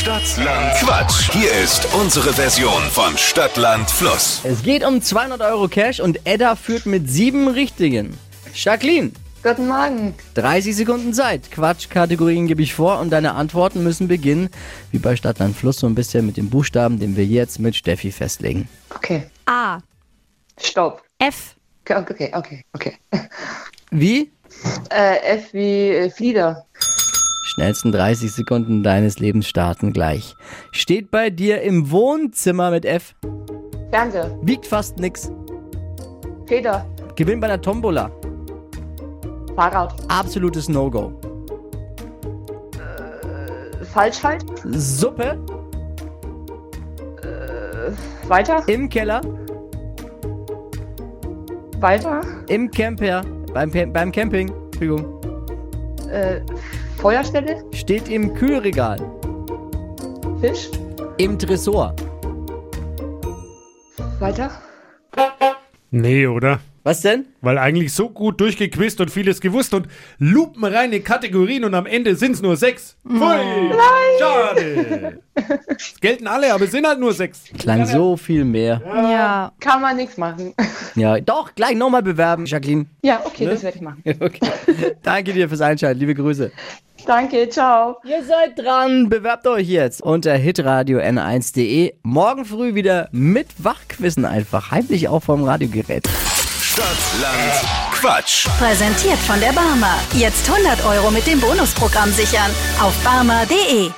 Stadtland Quatsch. Hier ist unsere Version von Stadtland Fluss. Es geht um 200 Euro Cash und Edda führt mit sieben Richtigen. Jacqueline, Guten Morgen. 30 Sekunden Zeit. Quatschkategorien gebe ich vor und deine Antworten müssen beginnen, wie bei Stadtland Fluss, so ein bisschen mit dem Buchstaben, den wir jetzt mit Steffi festlegen. Okay. A. Stopp. F. Okay, okay, okay. okay. Wie? Äh, F wie äh, Flieder. Schnellsten 30 Sekunden deines Lebens starten gleich. Steht bei dir im Wohnzimmer mit F. Fernseher. Wiegt fast nix. Feder. Gewinnt bei der Tombola. Fahrrad. Absolutes No-Go. Falschhalt. Suppe Weiter. im Keller, Weiter. im Camper, beim, beim Camping, Entschuldigung, Äh, Feuerstelle. steht im Kühlregal, Fisch. im Tresor. Weiter. Nee, oder? Was denn? Weil eigentlich so gut durchgequizt und vieles gewusst und lupenreine Kategorien und am Ende sind's nur sechs. Pfui! Schade! Es gelten alle, aber es sind halt nur sechs. Klang so viel mehr. Ja. Kann man nichts machen. Ja, doch, gleich nochmal bewerben, Jacqueline. Ja, okay, das werde ich machen. Okay. Danke dir fürs Einschalten, liebe Grüße. Danke, ciao. Ihr seid dran, bewerbt euch jetzt unter hitradio n1.de. Morgen früh wieder mit Wachquissen einfach, heimlich auch vom Radiogerät. Stadtland Quatsch. Präsentiert von der Barmer. Jetzt 100 Euro mit dem Bonusprogramm sichern. Auf barmer.de.